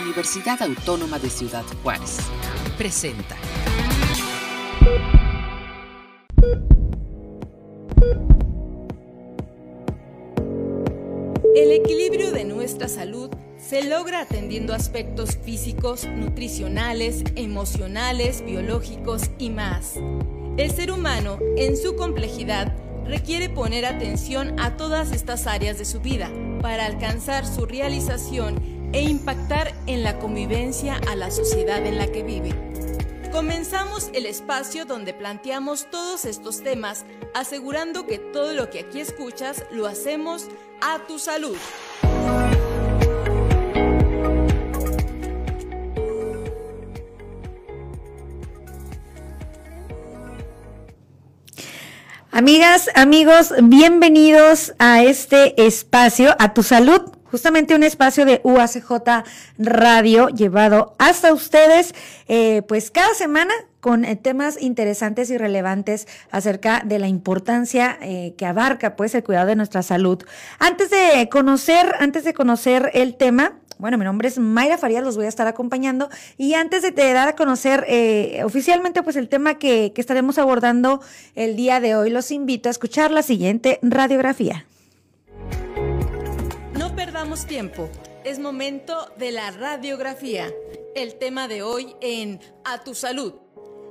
Universidad Autónoma de Ciudad Juárez. Presenta. El equilibrio de nuestra salud se logra atendiendo aspectos físicos, nutricionales, emocionales, biológicos y más. El ser humano, en su complejidad, requiere poner atención a todas estas áreas de su vida para alcanzar su realización e impactar en la convivencia a la sociedad en la que vive. Comenzamos el espacio donde planteamos todos estos temas, asegurando que todo lo que aquí escuchas lo hacemos a tu salud. Amigas, amigos, bienvenidos a este espacio, a tu salud, justamente un espacio de UACJ Radio llevado hasta ustedes, eh, pues cada semana con eh, temas interesantes y relevantes acerca de la importancia eh, que abarca pues el cuidado de nuestra salud. Antes de conocer, antes de conocer el tema, bueno, mi nombre es Mayra Farías, los voy a estar acompañando. Y antes de, dar a conocer eh, oficialmente pues el tema que, que estaremos abordando el día de hoy, los invito a escuchar la siguiente radiografía. Perdamos tiempo, es momento de la radiografía. El tema de hoy en A tu salud.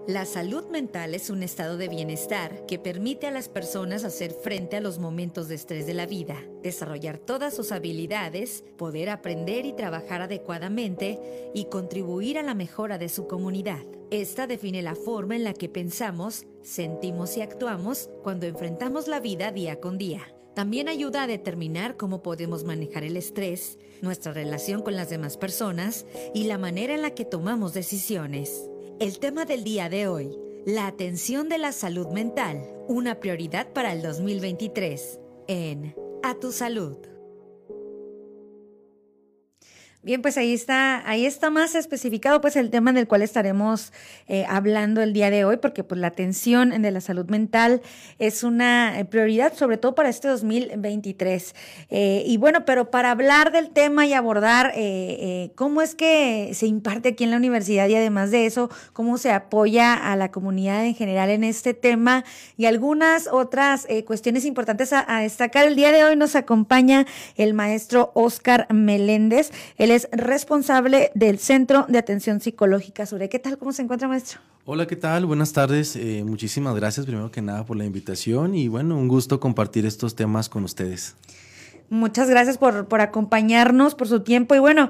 La salud mental es un estado de bienestar que permite a las personas hacer frente a los momentos de estrés de la vida, desarrollar todas sus habilidades, poder aprender y trabajar adecuadamente y contribuir a la mejora de su comunidad. Esta define la forma en la que pensamos, sentimos y actuamos cuando enfrentamos la vida día con día. También ayuda a determinar cómo podemos manejar el estrés, nuestra relación con las demás personas y la manera en la que tomamos decisiones. El tema del día de hoy, la atención de la salud mental, una prioridad para el 2023 en A tu salud. Bien, pues ahí está, ahí está más especificado pues el tema del cual estaremos eh, hablando el día de hoy, porque pues la atención de la salud mental es una eh, prioridad, sobre todo para este 2023. Eh, y bueno, pero para hablar del tema y abordar cómo es que se imparte aquí en la universidad y además de eso, cómo se apoya a la comunidad en general en este tema y algunas otras cuestiones importantes a, destacar. El día de hoy nos acompaña el maestro Oscar Meléndez. Es responsable del Centro de Atención Psicológica Sure. ¿Qué tal? ¿Cómo se encuentra, maestro? Hola, ¿qué tal? Buenas tardes. Eh, muchísimas gracias, primero que nada, por la invitación y bueno, un gusto compartir estos temas con ustedes. Muchas gracias por, por acompañarnos, por su tiempo y bueno,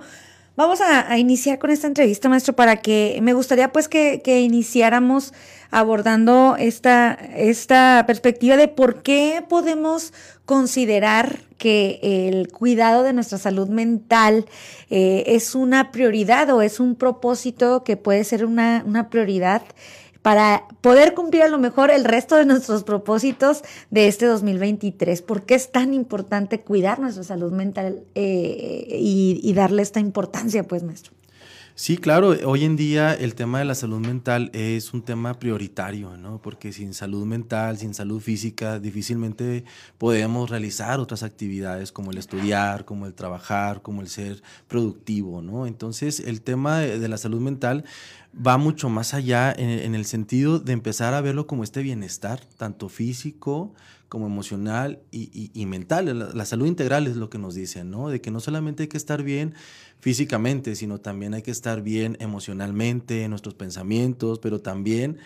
Vamos a, iniciar con esta entrevista, maestro, para que me gustaría pues que, iniciáramos abordando esta, esta perspectiva de por qué podemos considerar que el cuidado de nuestra salud mental eh, es una prioridad o es un propósito que puede ser una, una prioridad para poder cumplir a lo mejor el resto de nuestros propósitos de este 2023. ¿Por qué es tan importante cuidar nuestra salud mental eh, y, y darle esta importancia, pues, maestro? Sí, claro, hoy en día el tema de la salud mental es un tema prioritario, ¿no? Porque sin salud mental, sin salud física, difícilmente podemos realizar otras actividades como el estudiar, como el trabajar, como el ser productivo, ¿no? Entonces, el tema de, la salud mental va mucho más allá en, el sentido de empezar a verlo como este bienestar, tanto físico como emocional y, mental. La, salud integral es lo que nos dicen, ¿no? De que no solamente hay que estar bien físicamente, sino también hay que estar bien emocionalmente, en nuestros pensamientos, pero también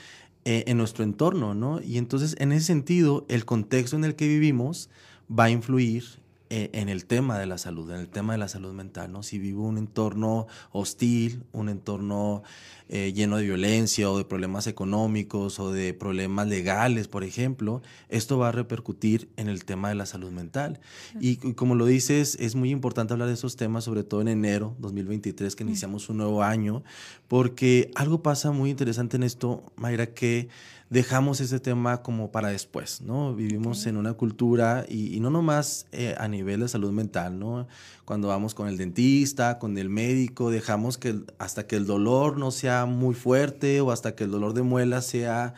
eh, en nuestro entorno, ¿no? Y entonces, en ese sentido, el contexto en el que vivimos va a influir en el tema de la salud, en el tema de la salud mental, ¿no? Si vivo un entorno hostil, un entorno eh, lleno de violencia o de problemas económicos o de problemas legales, por ejemplo, esto va a repercutir en el tema de la salud mental. Y, como lo dices, es muy importante hablar de esos temas, sobre todo en enero 2023, que iniciamos un nuevo año, porque algo pasa muy interesante en esto, Mayra, que dejamos ese tema como para después, ¿no? Vivimos en una cultura y, no nomás eh, a nivel de salud mental, ¿no? Cuando vamos con el dentista, con el médico, dejamos que hasta que el dolor no sea muy fuerte o hasta que el dolor de muela sea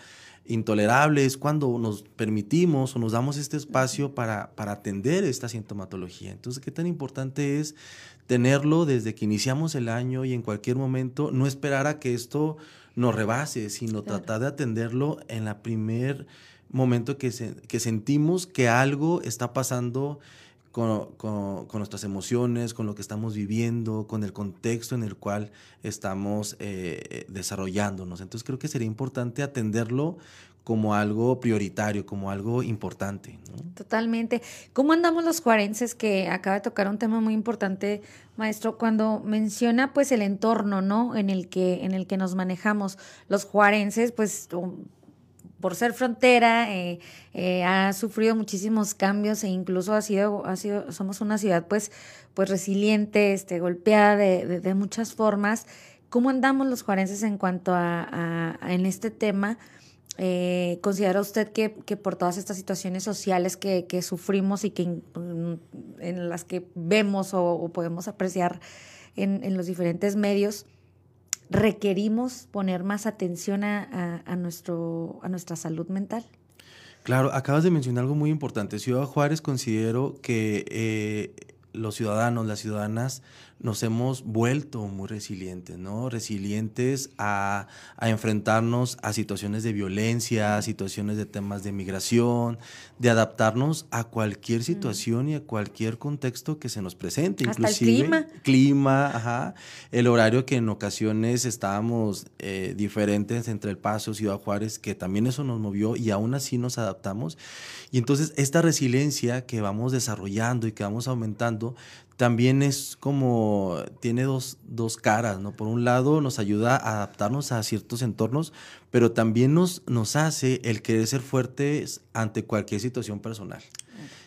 intolerable es cuando nos permitimos o nos damos este espacio para, para atender esta sintomatología. Entonces, ¿qué tan importante es tenerlo desde que iniciamos el año y en cualquier momento, no esperar a que esto nos rebase, sino tratar de atenderlo en el primer momento que, que sentimos que algo está pasando con, nuestras emociones, con lo que estamos viviendo, con el contexto en el cual estamos eh, desarrollándonos. Entonces creo que sería importante atenderlo como algo prioritario, como algo importante. Totalmente. ¿Cómo andamos los juarenses? Que acaba de tocar un tema muy importante, maestro, cuando menciona pues el entorno, ¿no? En el que, en el que nos manejamos. Los juarenses, pues por ser frontera, eh, eh, ha sufrido muchísimos cambios e incluso ha sido, ha sido, somos una ciudad pues, pues resiliente, este, golpeada de, de, muchas formas. ¿Cómo andamos los juarenses en cuanto a, a en este tema? Eh, ¿Considera usted que, que, por todas estas situaciones sociales que, que sufrimos y que en, las que vemos o, podemos apreciar en, en, los diferentes medios, requerimos poner más atención a, a, nuestro, a nuestra salud mental? Claro, acabas de mencionar algo muy importante. Ciudad Juárez considero que eh, los ciudadanos, las ciudadanas, nos hemos vuelto muy resilientes, ¿no? Resilientes a, enfrentarnos a situaciones de violencia, a situaciones de temas de migración, de adaptarnos a cualquier mm. situación y a cualquier contexto que se nos presente, Hasta inclusive el clima. clima, ajá, el horario que en ocasiones estábamos eh, diferentes entre El Paso, Ciudad Juárez, que también eso nos movió y aún así nos adaptamos. Y entonces esta resiliencia que vamos desarrollando y que vamos aumentando también es como, tiene dos, dos, caras, ¿no? Por un lado nos ayuda a adaptarnos a ciertos entornos, pero también nos, nos hace el querer ser fuertes ante cualquier situación personal.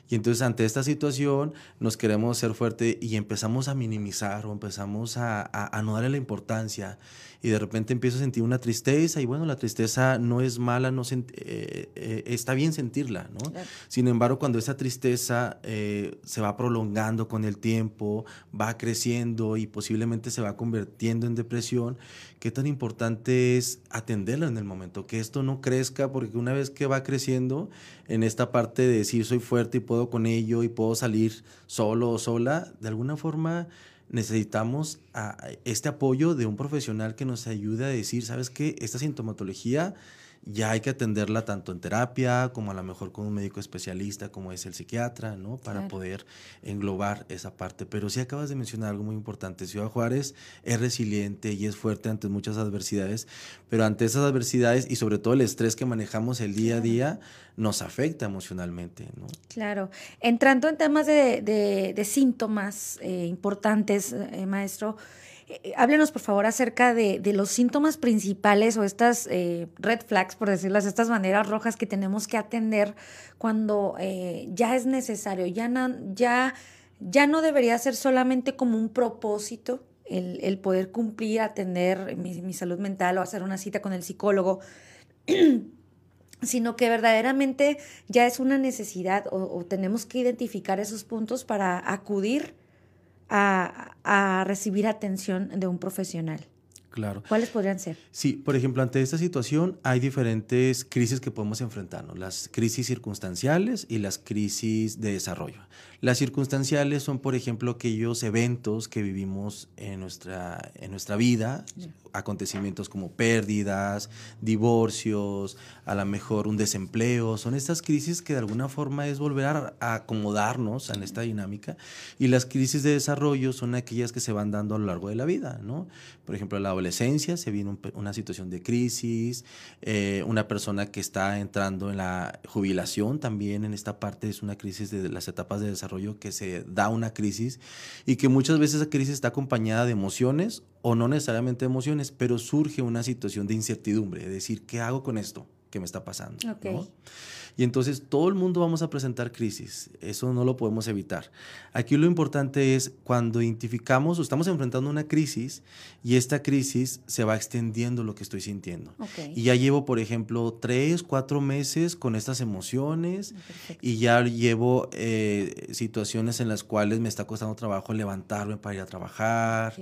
Y entonces ante esta situación nos queremos ser fuertes y empezamos a minimizar o empezamos a, a, a no darle la importancia. Y de repente empiezo a sentir una tristeza y bueno, la tristeza no es mala, no eh, eh, está bien sentirla, ¿no? Sin embargo, cuando esa tristeza eh, se va prolongando con el tiempo, va creciendo y posiblemente se va convirtiendo en depresión, qué tan importante es atenderla en el momento, que esto no crezca, porque una vez que va creciendo en esta parte de decir soy fuerte y puedo con ello y puedo salir solo o sola, de alguna forma necesitamos este apoyo de un profesional que nos ayude a decir, ¿sabes qué? Esta sintomatología ya hay que atenderla tanto en terapia como a lo mejor con un médico especialista como es el psiquiatra, ¿no? Para poder englobar esa parte. Pero sí acabas de mencionar algo muy importante. Ciudad Juárez es resiliente y es fuerte ante muchas adversidades, pero ante esas adversidades y sobre todo el estrés que manejamos el día a día nos afecta emocionalmente, ¿no? Claro. Entrando en temas de, síntomas eh, importantes, eh, maestro, háblenos, por favor, acerca de, los síntomas principales o estas eh, red flags, por decirlas, estas banderas rojas que tenemos que atender cuando eh, ya es necesario, ya no debería ser solamente como un propósito el, poder cumplir, atender mi, salud mental o hacer una cita con el psicólogo. sino que verdaderamente ya es una necesidad o tenemos que identificar esos puntos para acudir a, recibir atención de un profesional. Claro. ¿Cuáles podrían ser? Sí, por ejemplo, ante esta situación hay diferentes crisis que podemos enfrentarnos, las crisis circunstanciales y las crisis de desarrollo. Las circunstanciales son, por ejemplo, aquellos eventos que vivimos en nuestra, en nuestra vida, acontecimientos como pérdidas, divorcios, a lo mejor un desempleo. Son estas crisis que de alguna forma es volver a, acomodarnos en esta dinámica. Y las crisis de desarrollo son aquellas que se van dando a lo largo de la vida, ¿no? Por ejemplo, en la adolescencia se viene una situación de crisis, eh, una persona que está entrando en la jubilación también en esta parte es una crisis de las etapas de desarrollo que se da una crisis y que muchas veces esa crisis está acompañada de emociones o no necesariamente emociones, pero surge una situación de incertidumbre, es decir, ¿qué hago con esto que me está pasando? Y entonces todo el mundo vamos a presentar crisis, eso no lo podemos evitar. Aquí lo importante es cuando identificamos o estamos enfrentando una crisis y esta crisis se va extendiendo lo que estoy sintiendo. Y ya llevo, por ejemplo, tres, cuatro meses con estas emociones y ya llevo eh, situaciones en las cuales me está costando trabajo levantarme para ir a trabajar.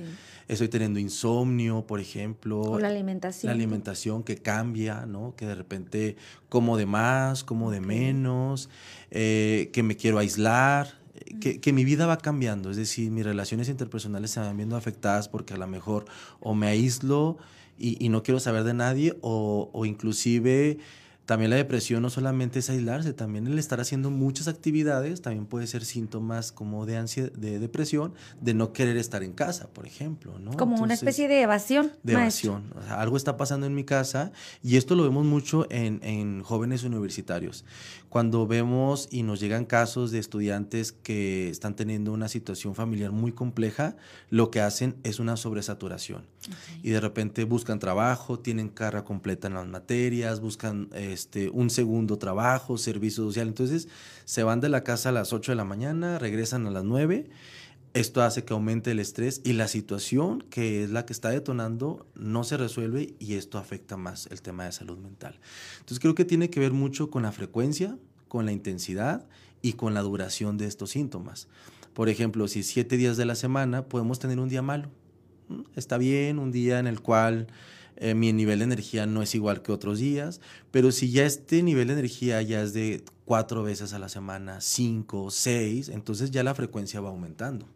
Estoy teniendo insomnio, por ejemplo. O la alimentación. La alimentación que cambia, ¿no? Que de repente como de más, como de menos, eh, que me quiero aislar. Que, que, mi vida va cambiando, es decir, mis relaciones interpersonales se van viendo afectadas porque a lo mejor o me aíslo y, y no quiero saber de nadie o, o inclusive también la depresión no solamente es aislarse, también el estar haciendo muchas actividades también puede ser síntomas como de ansiedad, de depresión, de no querer estar en casa, por ejemplo, ¿no? Como una especie de evasión. De evasión. algo está pasando en mi casa y esto lo vemos mucho en, en jóvenes universitarios. Cuando vemos y nos llegan casos de estudiantes que están teniendo una situación familiar muy compleja, lo que hacen es una sobresaturación. Y de repente buscan trabajo, tienen carga completa en las materias, buscan este, un segundo trabajo, servicio social. Entonces se van de la casa a las 8 de la mañana, regresan a las 9. Esto hace que aumente el estrés y la situación que es la que está detonando no se resuelve y esto afecta más el tema de salud mental. Entonces creo que tiene que ver mucho con la frecuencia, con la intensidad y con la duración de estos síntomas. Por ejemplo, si siete días de la semana podemos tener un día malo. Está bien, un día en el cual eh, mi nivel de energía no es igual que otros días, pero si ya este nivel de energía ya es de cuatro veces a la semana, cinco, seis, entonces ya la frecuencia va aumentando.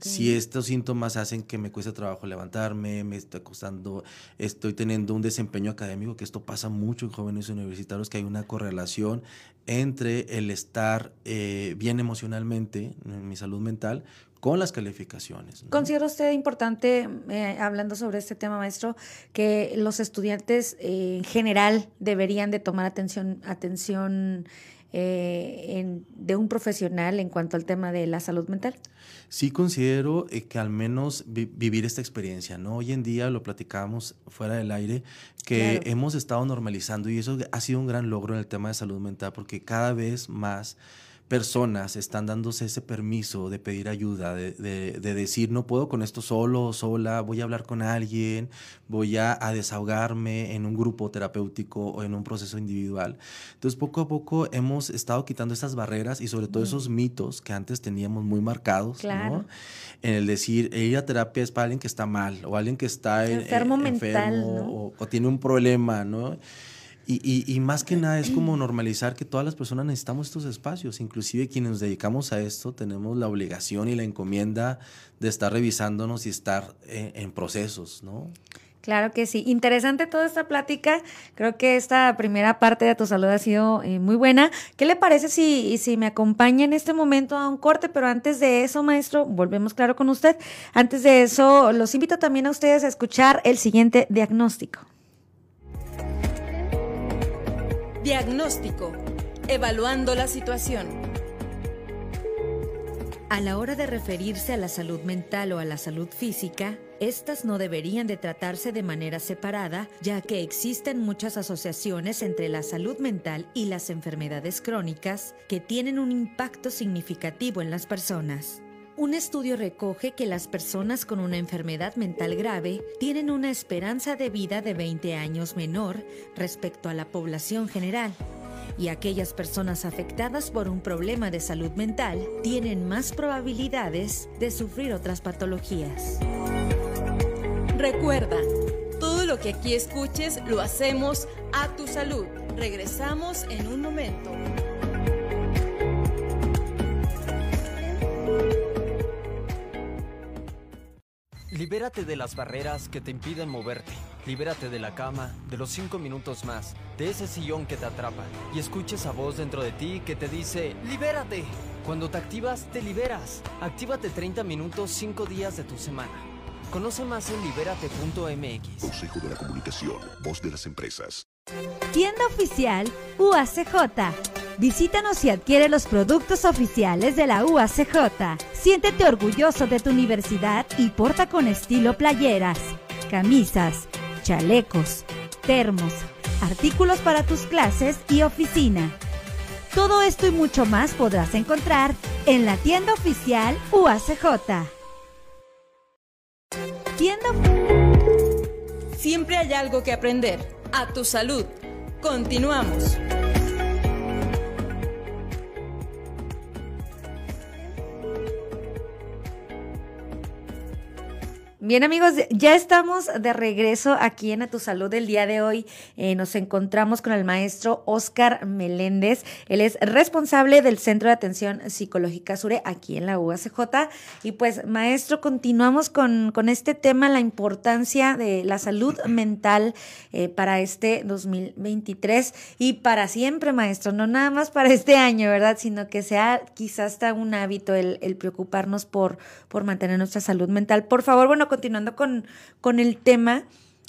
Si estos síntomas hacen que me cueste trabajo levantarme, me está costando, estoy teniendo un desempeño académico, que esto pasa mucho en jóvenes universitarios, que hay una correlación entre el estar eh, bien emocionalmente, en mi salud mental, con las calificaciones. ¿Considera usted importante, eh, hablando sobre este tema, maestro, que los estudiantes eh, en general deberían de tomar atención, atención eh, de un profesional en cuanto al tema de la salud mental? Sí considero eh, que al menos vivir esta experiencia, ¿no? Hoy en día lo platicábamos fuera del aire, que hemos estado normalizando y eso ha sido un gran logro en el tema de salud mental porque cada vez más personas están dándose ese permiso de pedir ayuda, de, de, decir, no puedo con esto solo o sola, voy a hablar con alguien, voy a, desahogarme en un grupo terapéutico o en un proceso individual. Entonces, poco a poco hemos estado quitando esas barreras y sobre todo esos mitos que antes teníamos muy marcados, ¿no? En el decir, ir a terapia es para alguien que está mal o alguien que está enfermo, mental, o, o tiene un problema, ¿no? Y, más que nada es como normalizar que todas las personas necesitamos estos espacios, inclusive quienes nos dedicamos a esto tenemos la obligación y la encomienda de estar revisándonos y estar en, procesos, ¿no? Claro que sí. Interesante toda esta plática. Creo que esta primera parte de tu salud ha sido eh, muy buena. ¿Qué le parece si, si me acompaña en este momento a un corte? Pero antes de eso, maestro, volvemos claro con usted. Antes de eso, los invito también a ustedes a escuchar el siguiente diagnóstico. Diagnóstico. Evaluando la situación. A la hora de referirse a la salud mental o a la salud física, estas no deberían de tratarse de manera separada, ya que existen muchas asociaciones entre la salud mental y las enfermedades crónicas que tienen un impacto significativo en las personas. Un estudio recoge que las personas con una enfermedad mental grave tienen una esperanza de vida de 20 años menor respecto a la población general y aquellas personas afectadas por un problema de salud mental tienen más probabilidades de sufrir otras patologías. Recuerda, todo lo que aquí escuches lo hacemos a tu salud. Regresamos en un momento. Libérate de las barreras que te impiden moverte. Libérate de la cama, de los cinco minutos más, de ese sillón que te atrapa y escucha esa voz dentro de ti que te dice, ¡libérate! Cuando te activas, te liberas. Actívate 30 minutos 5 días de tu semana. Conoce más en libérate.mx. Consejo de la Comunicación, voz de las empresas. Tienda oficial UACJ. Visítanos y adquiere los productos oficiales de la UACJ. Siéntete orgulloso de tu universidad y porta con estilo playeras, camisas, chalecos, termos, artículos para tus clases y oficina. Todo esto y mucho más podrás encontrar en la tienda oficial UACJ. Tienda Siempre hay algo que aprender. A tu salud. Continuamos. Bien amigos, ya estamos de regreso aquí en A Tu Salud del día de hoy. Eh, nos encontramos con el maestro Oscar Meléndez. Él es responsable del Centro de Atención Psicológica Sure aquí en la UACJ. Y pues maestro, continuamos con, con este tema, la importancia de la salud mental eh, para este 2023 y para siempre, maestro. No nada más para este año, ¿verdad? Sino que sea quizás hasta un hábito el, el preocuparnos por, por mantener nuestra salud mental. Por favor, bueno, continuando con, con el tema,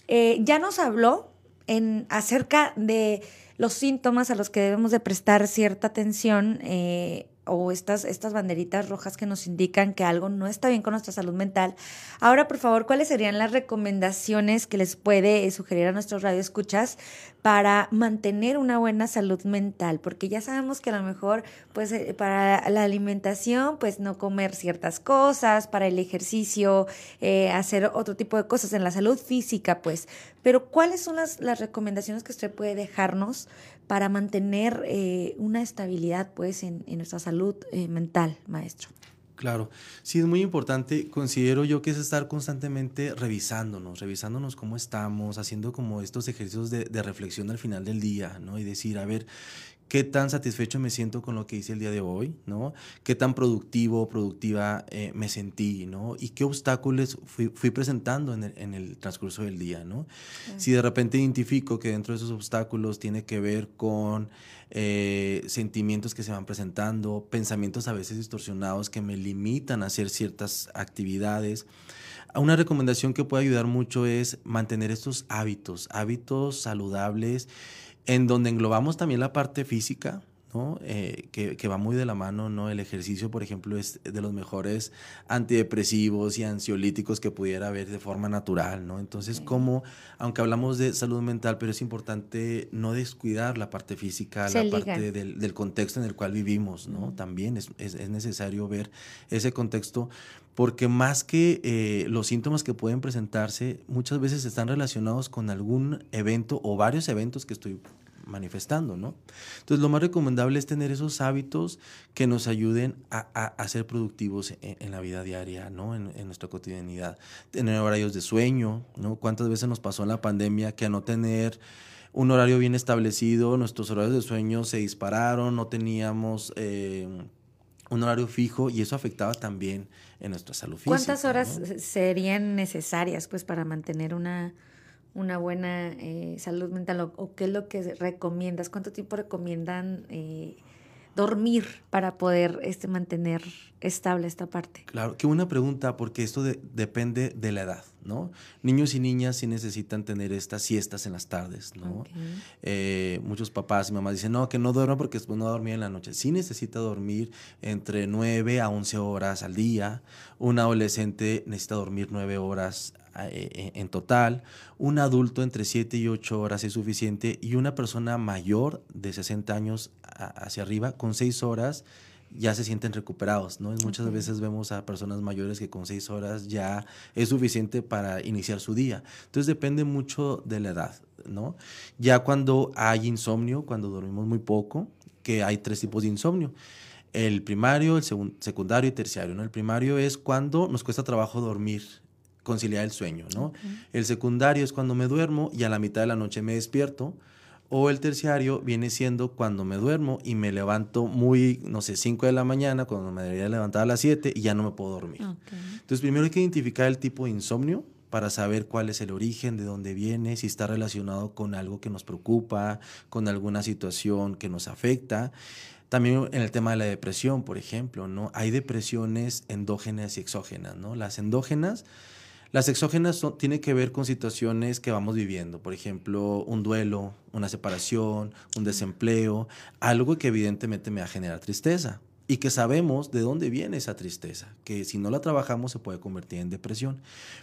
eh, ya nos habló en, acerca de los síntomas a los que debemos de prestar cierta atención eh, o estas, estas banderitas rojas que nos indican que algo no está bien con nuestra salud mental. Ahora, por favor, ¿cuáles serían las recomendaciones que les puede sugerir a nuestros radioescuchas para mantener una buena salud mental? Porque ya sabemos que a lo mejor, pues, eh, para la alimentación, pues, no comer ciertas cosas, para el ejercicio, eh, hacer otro tipo de cosas en la salud física, pues. Pero, ¿cuáles son las, las recomendaciones que usted puede dejarnos para mantener eh, una estabilidad, pues, en, nuestra salud eh, mental, maestro? Claro, sí es muy importante, considero yo que es estar constantemente revisándonos, revisándonos cómo estamos, haciendo como estos ejercicios de reflexión al final del día, ¿no? Y decir, a ver, qué tan satisfecho me siento con lo que hice el día de hoy, ¿no? Qué tan productivo o productiva eh, me sentí, ¿no? Y qué obstáculos fui, fui presentando en el, en el, transcurso del día, ¿no? Si de repente identifico que dentro de esos obstáculos tiene que ver con eh, sentimientos que se van presentando, pensamientos a veces distorsionados que me limitan a hacer ciertas actividades, una recomendación que puede ayudar mucho es mantener estos hábitos, hábitos saludables en donde englobamos también la parte física, ¿no? Eh, que, que, va muy de la mano, ¿no? El ejercicio, por ejemplo, es de los mejores antidepresivos y ansiolíticos que pudiera haber de forma natural, ¿no? Entonces, como, aunque hablamos de salud mental, pero es importante no descuidar la parte física, Se la liga. parte del, del, contexto en el cual vivimos, ¿no? También es, es, es, necesario ver ese contexto, porque más que eh, los síntomas que pueden presentarse, muchas veces están relacionados con algún evento o varios eventos que estoy manifestando, ¿no? Entonces, lo más recomendable es tener esos hábitos que nos ayuden a, a, a ser productivos en, en, la vida diaria, ¿no? En, en, nuestra cotidianidad. Tener horarios de sueño, ¿no? ¿Cuántas veces nos pasó en la pandemia que a no tener un horario bien establecido, nuestros horarios de sueño se dispararon, no teníamos... Eh, un horario fijo y eso afectaba también en nuestra salud física. ¿Cuántas horas ¿no? serían necesarias pues para mantener una, una buena eh, salud mental o, o, qué es lo que recomiendas? ¿Cuánto tiempo recomiendan eh, dormir para poder este, mantener estable esta parte? Claro, qué buena pregunta, porque esto de, depende de la edad, ¿no? Niños y niñas sí necesitan tener estas siestas en las tardes, ¿no? Okay. Eh, muchos papás y mamás dicen, no, que no duerma porque no va a dormir en la noche. Sí necesita dormir entre 9 a 11 horas al día. Un adolescente necesita dormir 9 horas en total, un adulto entre 7 y 8 horas es suficiente y una persona mayor de 60 años hacia arriba con 6 horas ya se sienten recuperados, ¿no? Muchas okay. veces vemos a personas mayores que con 6 horas ya es suficiente para iniciar su día. Entonces depende mucho de la edad, ¿no? Ya cuando hay insomnio, cuando dormimos muy poco, que hay tres tipos de insomnio el primario, el secundario y terciario. ¿no? El primario es cuando nos cuesta trabajo dormir, conciliar el sueño, ¿no? Okay. El secundario es cuando me duermo y a la mitad de la noche me despierto. O el terciario viene siendo cuando me duermo y me levanto muy, no sé, 5 de la mañana, cuando me debería levantar a las 7 y ya no me puedo dormir. Okay. Entonces, primero hay que identificar el tipo de insomnio para saber cuál es el origen, de dónde viene, si está relacionado con algo que nos preocupa, con alguna situación que nos afecta. También en el tema de la depresión, por ejemplo, ¿no? Hay depresiones endógenas y exógenas, ¿no? Las endógenas las exógenas son, tienen que ver con situaciones que vamos viviendo, por ejemplo, un duelo, una separación, un desempleo, algo que evidentemente me va a generar tristeza. y que sabemos de dónde viene esa tristeza, que si no la trabajamos se puede convertir en depresión.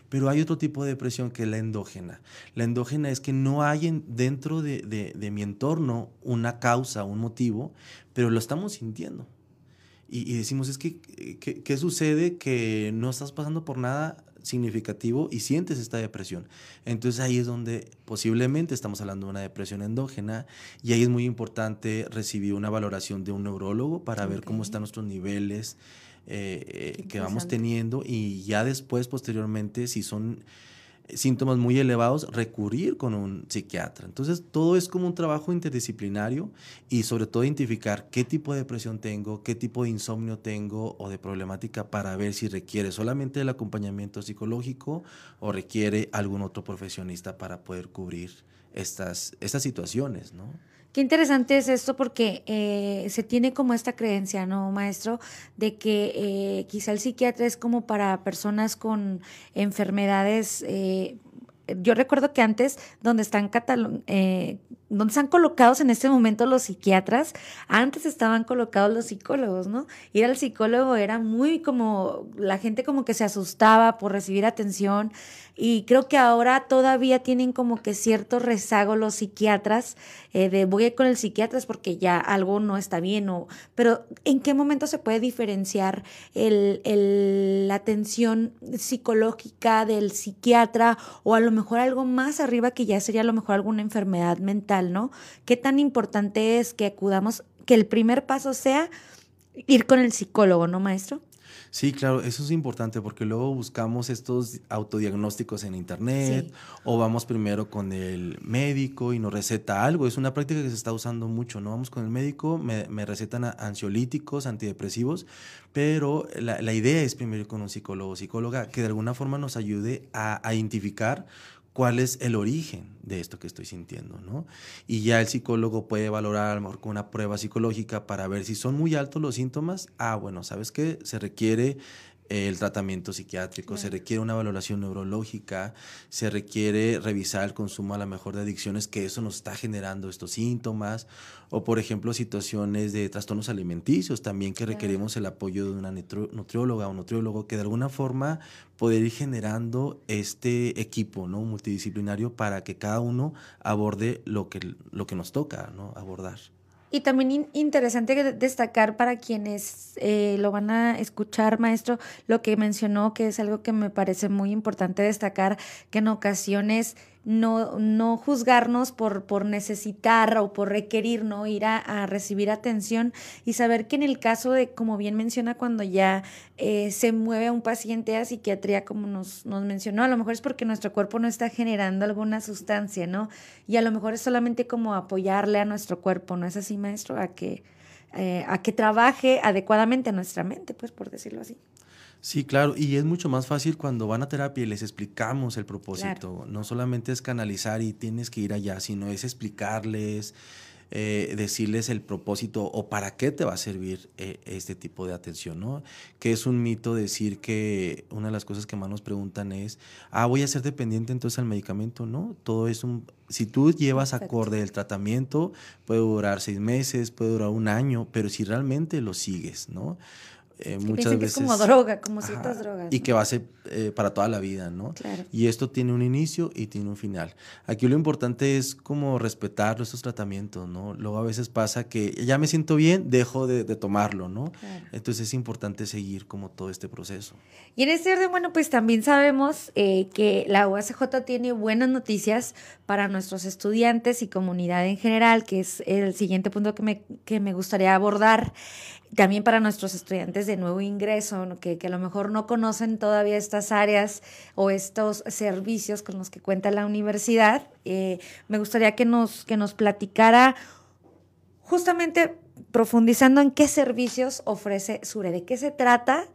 Pero hay otro tipo de depresión que es la endógena. La endógena es que no hay dentro de, mi entorno una causa, un motivo, pero lo estamos sintiendo. Y, decimos, es que, ¿qué sucede? Que no estás pasando por nada significativo y sientes esta depresión. Entonces ahí es donde posiblemente estamos hablando de una depresión endógena y ahí es muy importante recibir una valoración de un neurólogo para ver cómo están nuestros niveles eh, eh, que vamos teniendo y ya después, posteriormente, si son síntomas muy elevados, recurrir con un psiquiatra. Entonces, todo es como un trabajo interdisciplinario y sobre todo identificar qué tipo de depresión tengo, qué tipo de insomnio tengo o de problemática para ver si requiere solamente el acompañamiento psicológico o requiere algún otro profesionista para poder cubrir estas, estas situaciones, ¿no? Qué interesante es esto porque eh, se tiene como esta creencia, ¿no, maestro? De que eh, quizá el psiquiatra es como para personas con enfermedades. Eh, yo recuerdo que antes, donde están eh, donde están colocados en este momento los psiquiatras, antes estaban colocados los psicólogos, ¿no? Ir al psicólogo era muy como, la gente como que se asustaba por recibir atención y creo que ahora todavía tienen como que cierto rezago los psiquiatras eh, de voy a ir con el psiquiatra porque ya algo no está bien o pero en qué momento se puede diferenciar el, el, la atención psicológica del psiquiatra o a lo mejor algo más arriba que ya sería a lo mejor alguna enfermedad mental, ¿no? ¿Qué tan importante es que acudamos, que el primer paso sea ir con el psicólogo, ¿no, maestro? Sí, claro, eso es importante porque luego buscamos estos autodiagnósticos en internet o vamos primero con el médico y nos receta algo. Es una práctica que se está usando mucho, ¿no? Vamos con el médico, me, recetan ansiolíticos, antidepresivos, pero la, idea es primero ir con un psicólogo o psicóloga que de alguna forma nos ayude a, a identificar cuál es el origen de esto que estoy sintiendo, ¿no? Y ya el psicólogo puede valorar a lo mejor con una prueba psicológica para ver si son muy altos los síntomas. Ah, bueno, ¿sabes qué? Se requiere el tratamiento psiquiátrico, se requiere una valoración neurológica, se requiere revisar el consumo a lo mejor de adicciones, que eso nos está generando estos síntomas, o por ejemplo situaciones de trastornos alimenticios también que requerimos el apoyo de una nutrióloga o nutriólogo que de alguna forma poder ir generando este equipo ¿no? multidisciplinario para que cada uno aborde lo que, lo que nos toca ¿no? abordar. Y también interesante destacar para quienes eh, lo van a escuchar, maestro, lo que mencionó, que es algo que me parece muy importante destacar, que en ocasiones no, no juzgarnos por, por necesitar o por requerir, ¿no? Ir a, recibir atención y saber que en el caso de, como bien menciona, cuando ya eh, se mueve a un paciente a psiquiatría, como nos, nos mencionó, a lo mejor es porque nuestro cuerpo no está generando alguna sustancia, ¿no? Y a lo mejor es solamente como apoyarle a nuestro cuerpo, ¿no es así, maestro? A que, eh, a que trabaje adecuadamente nuestra mente, pues, por decirlo así. Sí, claro, y es mucho más fácil cuando van a terapia y les explicamos el propósito. No solamente es canalizar y tienes que ir allá, sino es explicarles, eh, decirles el propósito o para qué te va a servir eh, este tipo de atención, ¿no? Que es un mito decir que una de las cosas que más nos preguntan es, ah, voy a ser dependiente entonces al medicamento, ¿no? Todo es un, si tú llevas acorde el tratamiento, puede durar seis meses, puede durar un año, pero si realmente lo sigues, ¿no? Eh, muchas veces. es como droga, como ciertas drogas. Y que va a ser eh, para toda la vida, ¿no? Claro. Y esto tiene un inicio y tiene un final. Aquí lo importante es como respetar nuestros tratamientos, ¿no? Luego a veces pasa que ya me siento bien, dejo de, tomarlo, ¿no? Entonces es importante seguir como todo este proceso. Y en este orden, bueno, pues también sabemos eh, que la UACJ tiene buenas noticias para nuestros estudiantes y comunidad en general, que es el siguiente punto que me, que me gustaría abordar también para nuestros estudiantes de nuevo ingreso, que, a lo mejor no conocen todavía estas áreas o estos servicios con los que cuenta la universidad, eh, me gustaría que nos, que nos platicara justamente profundizando en qué servicios ofrece SURE, de qué se trata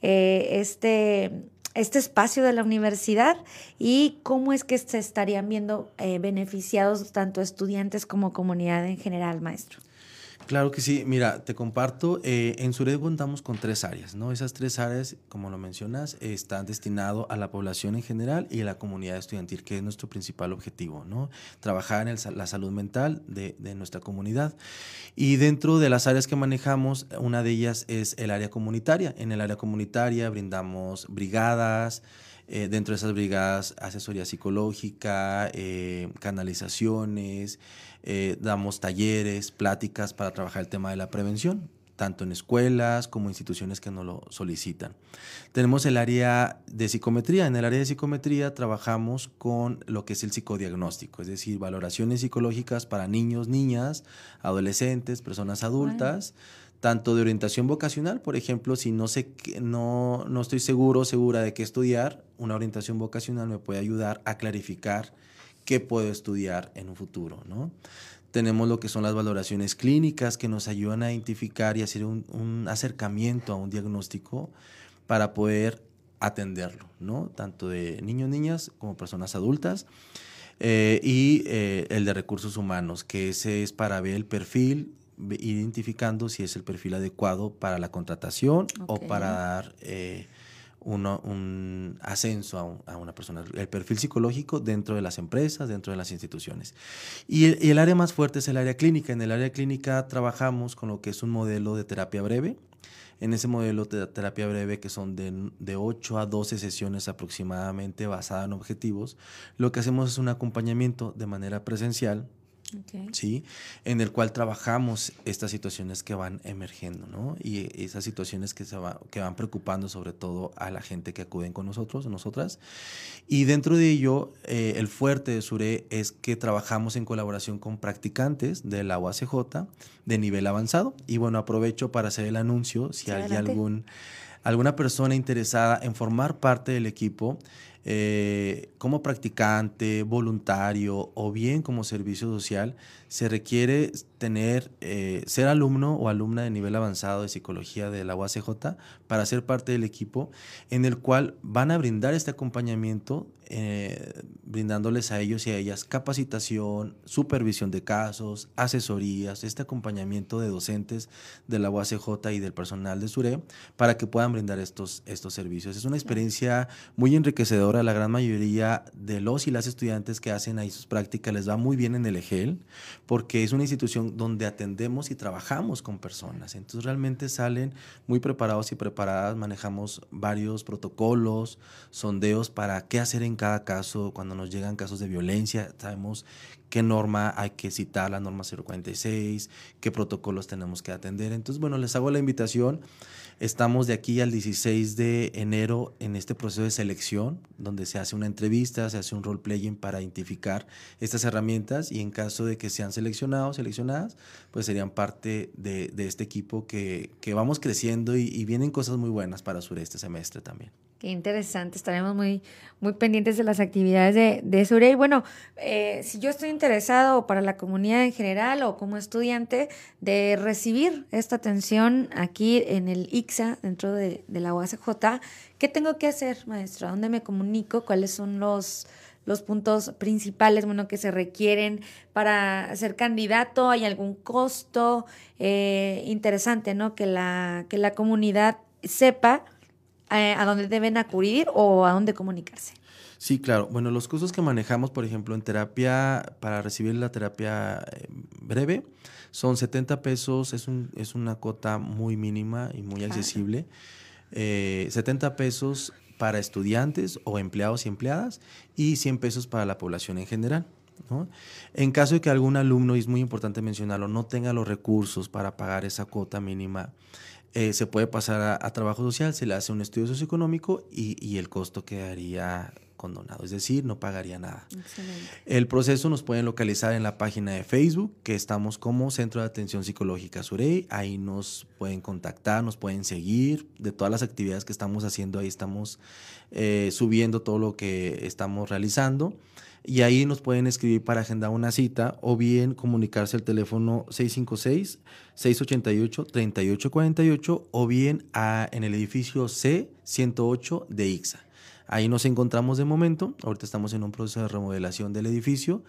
eh, este, este espacio de la universidad y cómo es que se estarían viendo eh, beneficiados tanto estudiantes como comunidad en general, maestro. Claro que sí. Mira, te comparto. Eh, en Sured contamos con tres áreas, ¿no? Esas tres áreas, como lo mencionas, están destinadas a la población en general y a la comunidad estudiantil, que es nuestro principal objetivo, ¿no? Trabajar en la salud mental de, de, nuestra comunidad. Y dentro de las áreas que manejamos, una de ellas es el área comunitaria. En el área comunitaria brindamos brigadas, eh, dentro de esas brigadas, asesoría psicológica, eh, canalizaciones, eh, damos talleres, pláticas para trabajar el tema de la prevención, tanto en escuelas como instituciones que nos lo solicitan. Tenemos el área de psicometría. En el área de psicometría trabajamos con lo que es el psicodiagnóstico, es decir, valoraciones psicológicas para niños, niñas, adolescentes, personas adultas tanto de orientación vocacional, por ejemplo, si no sé no, no estoy seguro segura de qué estudiar, una orientación vocacional me puede ayudar a clarificar qué puedo estudiar en un futuro, ¿no? Tenemos lo que son las valoraciones clínicas que nos ayudan a identificar y hacer un, un acercamiento a un diagnóstico para poder atenderlo, ¿no? Tanto de niños, niñas como personas adultas. Eh, y eh, el de recursos humanos, que ese es para ver el perfil identificando si es el perfil adecuado para la contratación o para dar eh, un ascenso a, una persona. El perfil psicológico dentro de las empresas, dentro de las instituciones. Y el, y el, área más fuerte es el área clínica. En el área clínica trabajamos con lo que es un modelo de terapia breve. En ese modelo de terapia breve, que son de, de 8 a 12 sesiones aproximadamente basada en objetivos, lo que hacemos es un acompañamiento de manera presencial ¿sí? En el cual trabajamos estas situaciones que van emergiendo, ¿no? Y esas situaciones que, se va, que van preocupando sobre todo a la gente que acuden con nosotros, nosotras. Y dentro de ello, eh, el fuerte de SURE es que trabajamos en colaboración con practicantes de la UACJ de nivel avanzado. Y bueno, aprovecho para hacer el anuncio, si hay algún, alguna persona interesada en formar parte del equipo, eh, como practicante, voluntario o bien como servicio social, se requiere tener, eh, ser alumno o alumna de nivel avanzado de psicología de la UACJ para ser parte del equipo en el cual van a brindar este acompañamiento, eh, brindándoles a ellos y a ellas capacitación, supervisión de casos, asesorías, este acompañamiento de docentes de la UACJ y del personal de SURE para que puedan brindar estos, estos servicios. Es una experiencia muy enriquecedora. La gran mayoría de los y las estudiantes que hacen ahí sus prácticas les va muy bien en el EGEL porque es una institución donde atendemos y trabajamos con personas. Entonces realmente salen muy preparados y preparadas, manejamos varios protocolos, sondeos para qué hacer en cada caso cuando nos llegan casos de violencia, sabemos qué norma hay que citar, la norma 046, qué protocolos tenemos que atender. Entonces, bueno, les hago la invitación. Estamos de aquí al 16 de enero en este proceso de selección, donde se hace una entrevista, se hace un role-playing para identificar estas herramientas y en caso de que sean seleccionados, seleccionadas, pues serían parte de, este equipo que, que vamos creciendo y, vienen cosas muy buenas para Sureste este semestre también. Qué interesante, estaremos muy, muy pendientes de las actividades de, de Sure. Y bueno, eh, si yo estoy interesado para la comunidad en general o como estudiante de recibir esta atención aquí en el ICSA, dentro de, la UACJ, ¿qué tengo que hacer, maestro? ¿A dónde me comunico? ¿Cuáles son los, los puntos principales bueno, que se requieren para ser candidato? ¿Hay algún costo eh, interesante, ¿no? Que la, que la comunidad sepa eh, a dónde deben acudir o a dónde comunicarse. Sí, claro. Bueno, los costos que manejamos, por ejemplo, en terapia, para recibir la terapia eh, breve, son 70 pesos, es, un, es una cota muy mínima y muy accesible. Eh, 70 pesos para estudiantes o empleados y empleadas y 100 pesos para la población en general. ¿no? En caso de que algún alumno, y es muy importante mencionarlo, no tenga los recursos para pagar esa cuota mínima, eh, se puede pasar a, trabajo social, se le hace un estudio socioeconómico y, y el costo quedaría condonado, es decir, no pagaría nada. Excelente. El proceso nos pueden localizar en la página de Facebook, que estamos como Centro de Atención Psicológica Surey, ahí nos pueden contactar, nos pueden seguir, de todas las actividades que estamos haciendo, ahí estamos eh, subiendo todo lo que estamos realizando y ahí nos pueden escribir para agendar una cita o bien comunicarse al teléfono 656-688-3848 o bien en el edificio C108 de IXA. Ahí nos encontramos de momento, ahorita estamos en un proceso de remodelación del edificio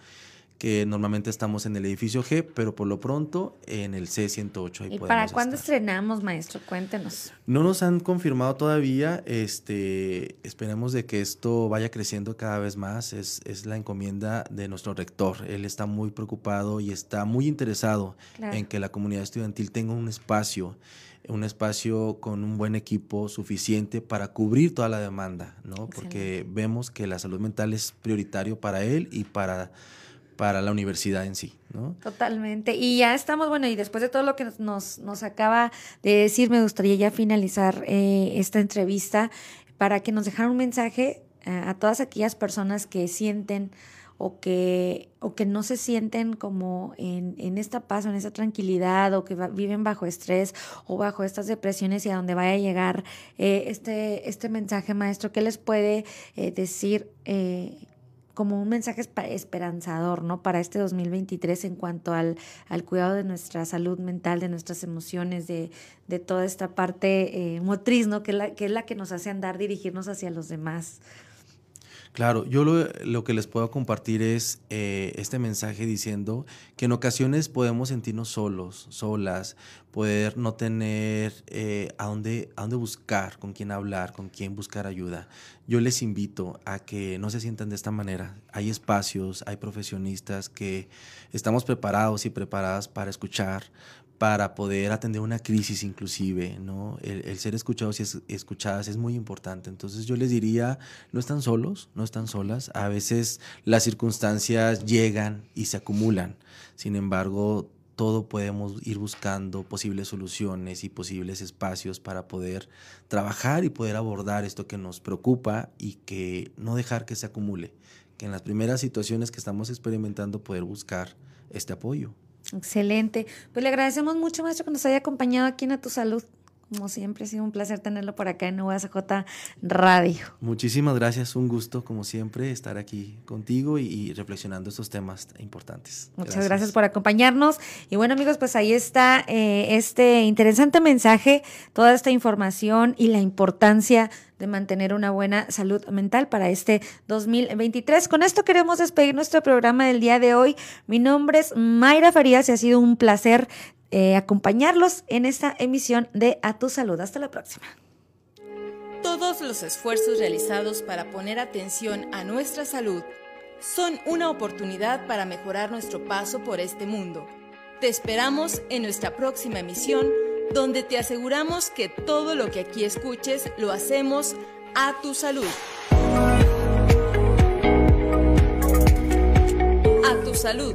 que normalmente estamos en el edificio G, pero por lo pronto en el C108. ¿Y para cuándo estrenamos, maestro? Cuéntenos. No nos han confirmado todavía, este, esperemos de que esto vaya creciendo cada vez más, es, es la encomienda de nuestro rector. Él está muy preocupado y está muy interesado en que la comunidad estudiantil tenga un espacio un espacio con un buen equipo suficiente para cubrir toda la demanda, ¿no? Porque vemos que la salud mental es prioritario para él y para para la universidad en sí, ¿no? Totalmente. Y ya estamos, bueno, y después de todo lo que nos, nos acaba de decir, me gustaría ya finalizar eh, esta entrevista para que nos dejaran un mensaje eh, a todas aquellas personas que sienten o que, o que no se sienten como en, en esta paz en esta tranquilidad o que viven bajo estrés o bajo estas depresiones y a donde vaya a llegar eh, este, este mensaje, maestro, ¿qué les puede decir como un mensaje esperanzador, ¿no? Para este 2023 en cuanto al, al cuidado de nuestra salud mental, de nuestras emociones, de, de toda esta parte eh, motriz, ¿no? Que la, que es la que nos hace andar, dirigirnos hacia los demás. Claro, yo lo, que les puedo compartir es eh, este mensaje diciendo que en ocasiones podemos sentirnos solos, solas, poder no tener eh, a, dónde, a dónde buscar, con quién hablar, con quién buscar ayuda. Yo les invito a que no se sientan de esta manera. Hay espacios, hay profesionistas que estamos preparados y preparadas para escuchar, para poder atender una crisis inclusive, ¿no? El, ser escuchados y escuchadas es muy importante. Entonces yo les diría, no están solos, no están solas. A veces las circunstancias llegan y se acumulan. Sin embargo, todo podemos ir buscando posibles soluciones y posibles espacios para poder trabajar y poder abordar esto que nos preocupa y que no dejar que se acumule. Que en las primeras situaciones que estamos experimentando poder buscar este apoyo. Excelente. Pues le agradecemos mucho, maestro, que nos haya acompañado aquí en A Tu Salud. Como siempre, ha sido un placer tenerlo por acá en UASJ Radio. Muchísimas gracias, un gusto, como siempre, estar aquí contigo y, reflexionando estos temas importantes. Muchas gracias. por acompañarnos. Y bueno, amigos, pues ahí está eh, este interesante mensaje, toda esta información y la importancia de mantener una buena salud mental para este 2023. Con esto queremos despedir nuestro programa del día de hoy. Mi nombre es Mayra Farías y ha sido un placer eh, acompañarlos en esta emisión de A Tu Salud. Hasta la próxima. Todos los esfuerzos realizados para poner atención a nuestra salud son una oportunidad para mejorar nuestro paso por este mundo. Te esperamos en nuestra próxima emisión, donde te aseguramos que todo lo que aquí escuches lo hacemos a tu salud. A tu salud